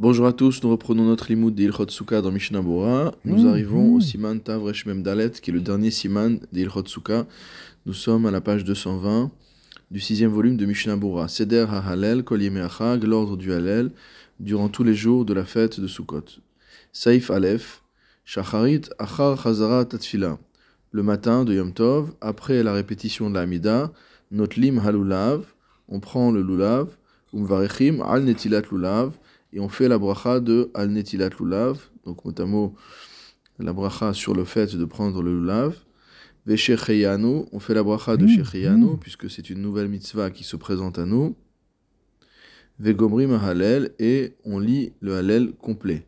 Bonjour à tous, nous reprenons notre limoud d'Ilchot Sukkah dans Mishnah Bora. Nous Mmh, arrivons au siman Tavresh Memdalet, qui est le dernier siman d'Ilchot Sukkah. Nous sommes à la page 220 du sixième volume de Mishnah Bora. Seder HaHalel, Kol Yemei Achag, l'ordre du Halel, durant tous les jours de la fête de Sukkot. Saif Aleph, Shacharit Achar Chazara Tatfila. Le matin de Yom Tov, après la répétition de la Hamida, Notlim Halulav, on prend le lulav, Umvarechim Al Netilat Lulav, et on fait la bracha de Al Netilat Lulav, donc mot à mot, la bracha sur le fait de prendre le lulav. Veshecheyanu, on fait la bracha de Mm, Shecheyanu, mm. puisque c'est une nouvelle mitzvah qui se présente à nous. Vegomrim Halel, et on lit le Halel complet.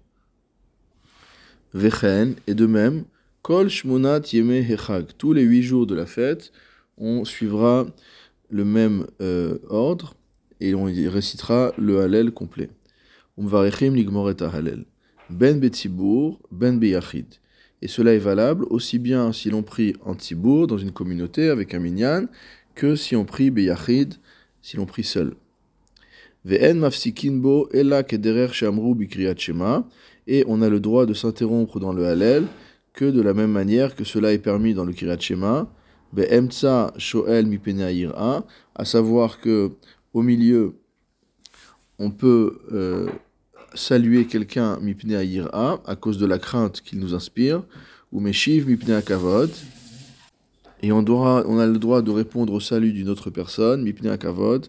Vechen, et de même, Kol Shmonat Yeme Hechag, tous les huit jours de la fête, on suivra le même euh, ordre, et on y récitera le Halel complet. Ben Ben Beyachid. Et cela est valable aussi bien si l'on prie en Tzibour, dans une communauté avec un minyan, que si on prie Beyachid, si l'on prie seul. Et on a le droit de s'interrompre dans le Halel que de la même manière que cela est permis dans le Kriyat Shema. Be'emtsa shoel. À savoir que au milieu, on peut euh, saluer quelqu'un mipne ha'ira à cause de la crainte qu'il nous inspire, ou meshiv mipne ha'kavod, et on, doit, on a le droit de répondre au salut d'une autre personne, mipne ha'kavod,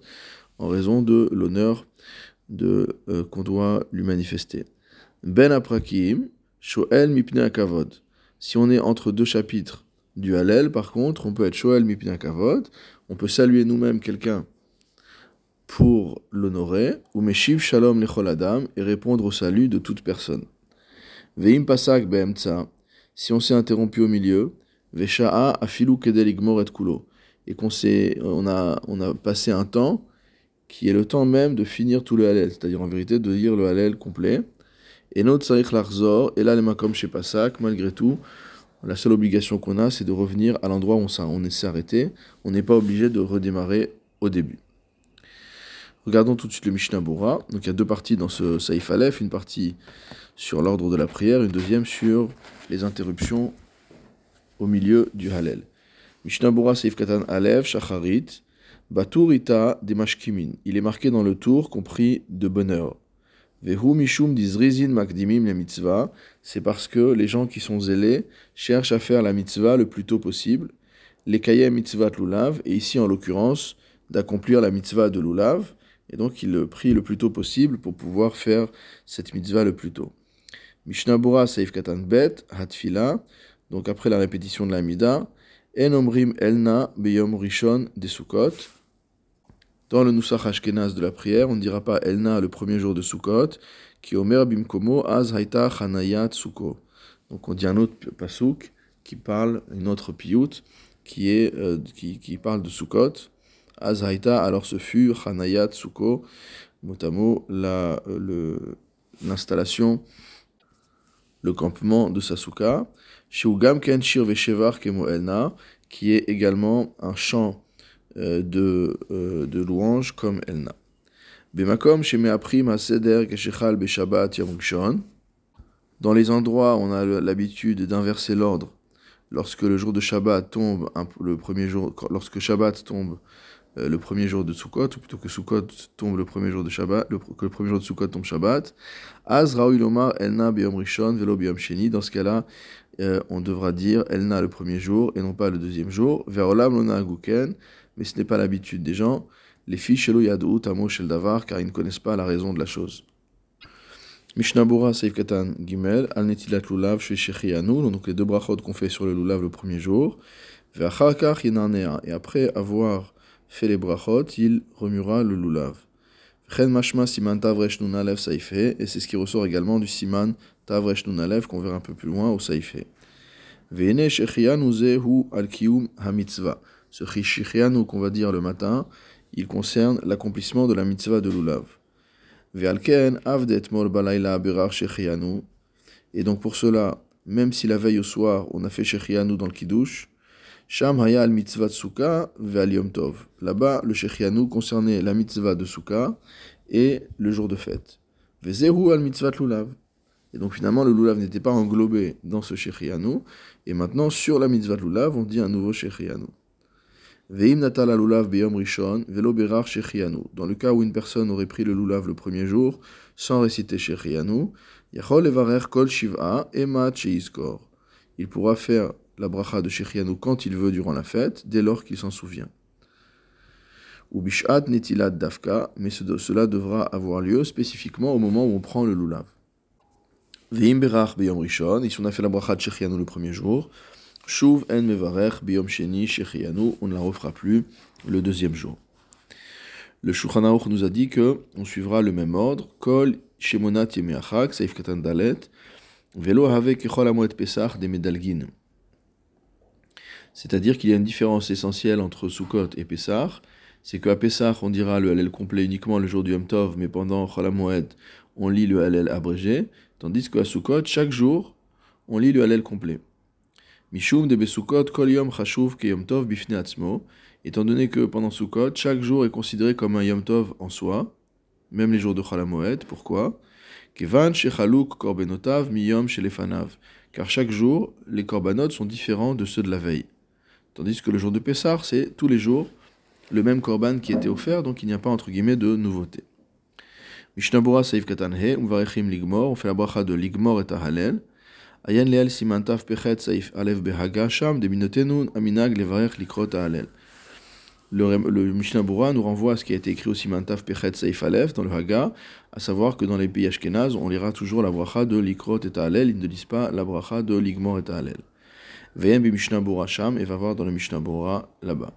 en raison de l'honneur de, euh, qu'on doit lui manifester. Ben aprakim, shoel mipne ha'kavod. Si on est entre deux chapitres du Hallel, par contre, on peut être shoel mipne ha'kavod, on peut saluer nous-mêmes quelqu'un pour l'honorer, ou meshiv shalom lechol adam, et répondre au salut de toute personne. Veim pasak be'emtsa, si on s'est interrompu au milieu, vesha'a afilu kedel et kulo, et qu'on s'est, on a, on a passé un temps qui est le temps même de finir tout le Hallel, c'est-à-dire en vérité de lire le Hallel complet. Et notre sarich larzor, et là les makom chez Pasak, malgré tout, la seule obligation qu'on a, c'est de revenir à l'endroit où on s'est arrêté. On n'est pas obligé de redémarrer au début. Regardons tout de suite le Mishnah Bora. Donc il y a deux parties dans ce Saïf Aleph, une partie sur l'ordre de la prière, une deuxième sur les interruptions au milieu du Hallel. Mishnah Bora Saïf Katan Aleph, Shacharit, Baturita Demashkimin. Il est marqué dans le tour compris de bonheur. Vehu Mishum Dizrizin Makdimim la mitzvah. C'est parce que les gens qui sont zélés cherchent à faire la mitzvah le plus tôt possible. Les kayem mitzvah lulav, et ici en l'occurrence d'accomplir la mitzvah de lulav. Et donc il prie le plus tôt possible pour pouvoir faire cette mitzvah le plus tôt. Mishnah Bora Saif Katan Bet, Hatfila, donc après la répétition de la Mida, En Omrim Elna Beyom Rishon de Sukkot. Dans le Nusach Ashkenaz de la prière, on ne dira pas Elna le premier jour de Sukkot, qui Omer Bimkomo Az Haïta Chanayat Sukkot. Donc on dit un autre pasouk qui parle, une autre piout, qui, euh, qui, qui parle de Sukkot. Azhaïta, alors ce fut Hanayat Suko, mot à mot, la, euh, le- l'installation, le campement de Sasuka. Shugam Ken Shir Veshevar Kemo Elna, qui est également un chant euh, de, euh, de louange comme Elna. Bemakom Sheme Aprim Haseder Keshechal Beshabbat Yom. Dans les endroits où on a l'habitude d'inverser l'ordre, lorsque le jour de Shabbat tombe, le premier jour, lorsque Shabbat tombe euh, le premier jour de Sukkot, ou plutôt que Sukkot tombe le premier jour de Shabbat, le, que le premier jour de Sukkot tombe Shabbat. Az Raoui Lomar Elna Rishon Velo Biyom Sheni. Dans ce cas-là, euh, on devra dire Elna le premier jour et non pas le deuxième jour. Verolam Lona Aguken, mais ce n'est pas l'habitude des gens. Les filles Shelo Yadou Tamo Shel Davar, car ils ne connaissent pas la raison de la chose. Mishnah Bura Seif Katan Gimel, Al Netilat Lulav Shwe Shechianu, donc les deux brachot qu'on fait sur le Lulav le premier jour. Et après avoir fait les brachot, il remuera le lulav. Et c'est ce qui ressort également du siman tavresh nun alev qu'on verra un peu plus loin au ha-mitzvah. Ce shechianu qu'on va dire le matin, il concerne l'accomplissement de la mitzvah de lulav. Et donc pour cela, même si la veille au soir on a fait shechianu dans le kiddush, Sham haya al mitzvah de Souka tov. Là-bas, le Shechianu concernait la mitzvah de Souka et le jour de fête. Vezehu al mitzvat lulav. Et donc finalement, le lulav n'était pas englobé dans ce shechianu. Et maintenant, sur la mitzvah lulav, on dit un nouveau shechianu. Veim natal lulav beyom rishon, velo berar shechianu. Dans le cas où une personne aurait pris le lulav le premier jour, sans réciter shechianu, yachol evarer kol shiv'a emat sheizkor. Il pourra faire la bracha de shechianu quand il veut durant la fête, dès lors qu'il s'en souvient. Ou bishat netilat dafka, mais cela devra avoir lieu spécifiquement au moment où on prend le lulav. Veim berach beyom rishon, et si on a fait la bracha de shechianu le premier jour, shuv en mevarech beyom sheni shechianu, on ne la refera plus le deuxième jour. Le Shulchan nous a dit que on suivra le même ordre, kol shemonat yemeachak, saif katan dalet, velo have kechol pesach de medalgin. C'est-à-dire qu'il y a une différence essentielle entre Sukkot et Pessah, c'est qu'à Pessah, on dira le Hallel complet uniquement le jour du Yom Tov, mais pendant Chol on lit le Hallel abrégé, tandis qu'à Sukkot, chaque jour, on lit le Hallel complet. Mishum de Besukot kol yom chashuv ke Yom Tov bifne atzmo, étant donné que pendant Sukkot, chaque jour est considéré comme un Yom Tov en soi, même les jours de Chol pourquoi? Kevan shechaluk korbenotav miyom shelefanav, car chaque jour, les korbanot sont différents de ceux de la veille. Tandis que le jour de Pessah, c'est tous les jours le même korban qui était offert, donc il n'y a pas entre guillemets de nouveauté. Mishnabura Saif Katanhe, Uvarechim Ligmor, on fait la bracha de Ligmor et Tahalel. Ayan Leel Simantav Pechet Saif Alev Behaga Sham, Deminotenu Aminag Levarech Likrot Tahalel. Le, le Mishnabura nous renvoie à ce qui a été écrit au Simantav Pechet Saif Alev dans le Haga, à savoir que dans les pays Ashkenaz, on lira toujours la bracha de Likrot et Tahalel, ils ne disent pas la bracha de Ligmor et Tahalel. Veyem Mishnabura Sham, et va voir dans le Mishnabura là-bas.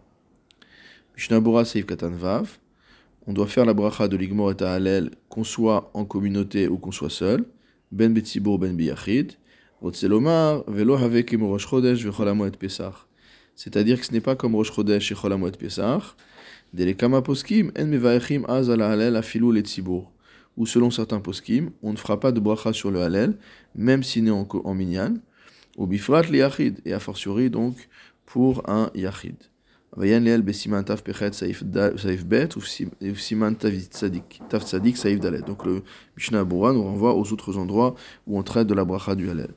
Mishnabura Saif Katan Vav on doit faire la bracha de l'igmor et ta'alel, qu'on soit en communauté ou qu'on soit seul, ben betzibur ben biyachid, rotzelomar, velo havek rosh chodesh vechol et pesach. C'est-à-dire que ce n'est pas comme rosh chodesh et chol et pesach, delekama poskim en mevaechim az ala halel afilu letzibur. Ou selon certains poskim, on ne fera pas de bracha sur le halel, même s'il n'est en, en minyan, ou bifrat li yachid, et a fortiori donc pour un yachid. Vayan leel besiman taf pechet saif bet ou siman taf tzadik saif dalet. Donc le Mishnah Abura nous renvoie aux autres endroits où on traite de la bracha du Halel.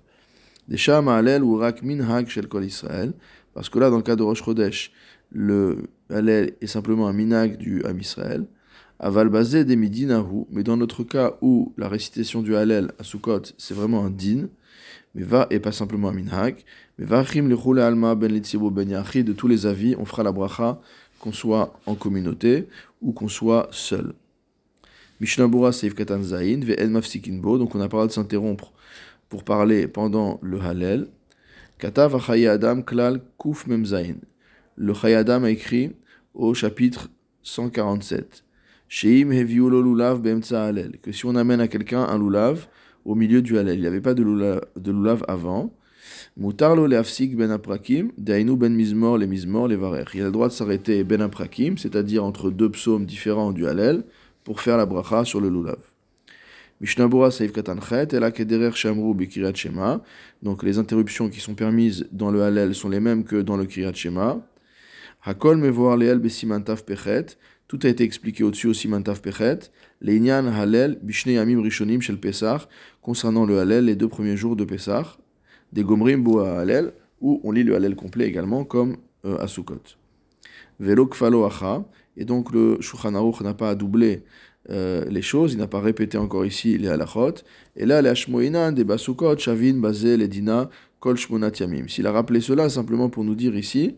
Desha ma'alel ou rak min hag shel kol Israël, parce que là dans le cas de Rosh Chodesh, le Halel est simplement un minag du Ham Israël. Aval basé des midinahu, mais dans notre cas où la récitation du Halel à Sukkot c'est vraiment un din, mais va et pas simplement un minhag. Mais va le alma ben ben yachi de tous les avis, on fera la bracha qu'on soit en communauté ou qu'on soit seul. Mishnabura seif katan zain ve el mafsikinbo, donc on a parlé de s'interrompre pour parler pendant le halel. Katav adam klal kuf mem zain. Le Chayadam a écrit au chapitre 147. Sheim heviu lulav halel. Que si on amène à quelqu'un un lulav, au milieu du halal. Il n'y avait pas de lulav, de lulav avant. Mutarlo le afsik ben aprakim, dainu ben mizmor le mizmor le varer. Il a le droit de s'arrêter ben aprakim, c'est-à-dire entre deux psaumes différents du halal, pour faire la bracha sur le lulav. Mishnabura saif katanchet, et la kederer shamru bikirat shema. Donc les interruptions qui sont permises dans le halal sont les mêmes que dans le kirat shema. Hakol besimantaf pechet. Tout a été expliqué au-dessus aussi Mantaf Pechet. L'Einyan Halel, Bishne Yamim Rishonim Shel Pesach, concernant le Halel, les deux premiers jours de Pesach. Des Gomrim Boa Halel, où on lit le Halel complet également, comme euh, à. Velo Kfalo Acha, et donc le Shulchan n'a pas doublé euh, les choses, il n'a pas répété encore ici les halachot. Et là, les Hashmoinan, des Basukot, Shavin, Bazel, Edina, Kol Shmonat Yamim. S'il a rappelé cela simplement pour nous dire ici,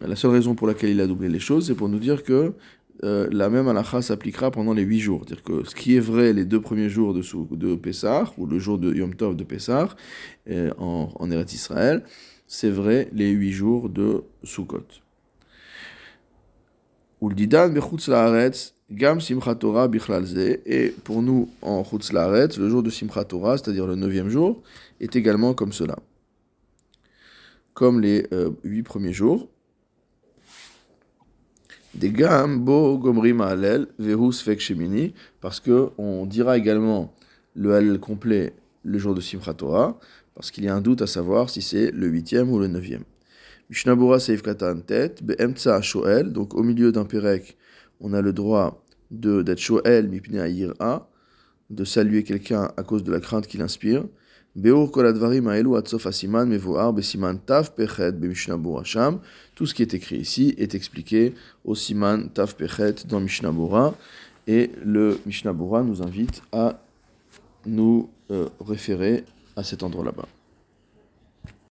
la seule raison pour laquelle il a doublé les choses, c'est pour nous dire que euh, la même halakha s'appliquera pendant les huit jours. C'est-à-dire que ce qui est vrai les deux premiers jours de, de Pessah, ou le jour de Yom Tov de Pessah, euh, en, en Eretz Israël, c'est vrai les huit jours de Sukkot. Gam Simchat Torah et pour nous en Chutz le jour de Simchat Torah, c'est-à-dire le neuvième jour, est également comme cela. Comme les euh, huit premiers jours, des bo verus fek shemini, parce que on dira également le halel complet le jour de Simchat Torah, parce qu'il y a un doute à savoir si c'est le huitième ou le neuvième. Mishnabura seif tet be'emtsa shoel, donc au milieu d'un perek, on a le droit de d'être shoel mipne a de saluer quelqu'un à cause de la crainte qu'il inspire. Tout ce qui est écrit ici est expliqué au siman taf pechet dans Mishnah Bora. Et le Mishnah Bora nous invite à nous euh, référer à cet endroit là-bas.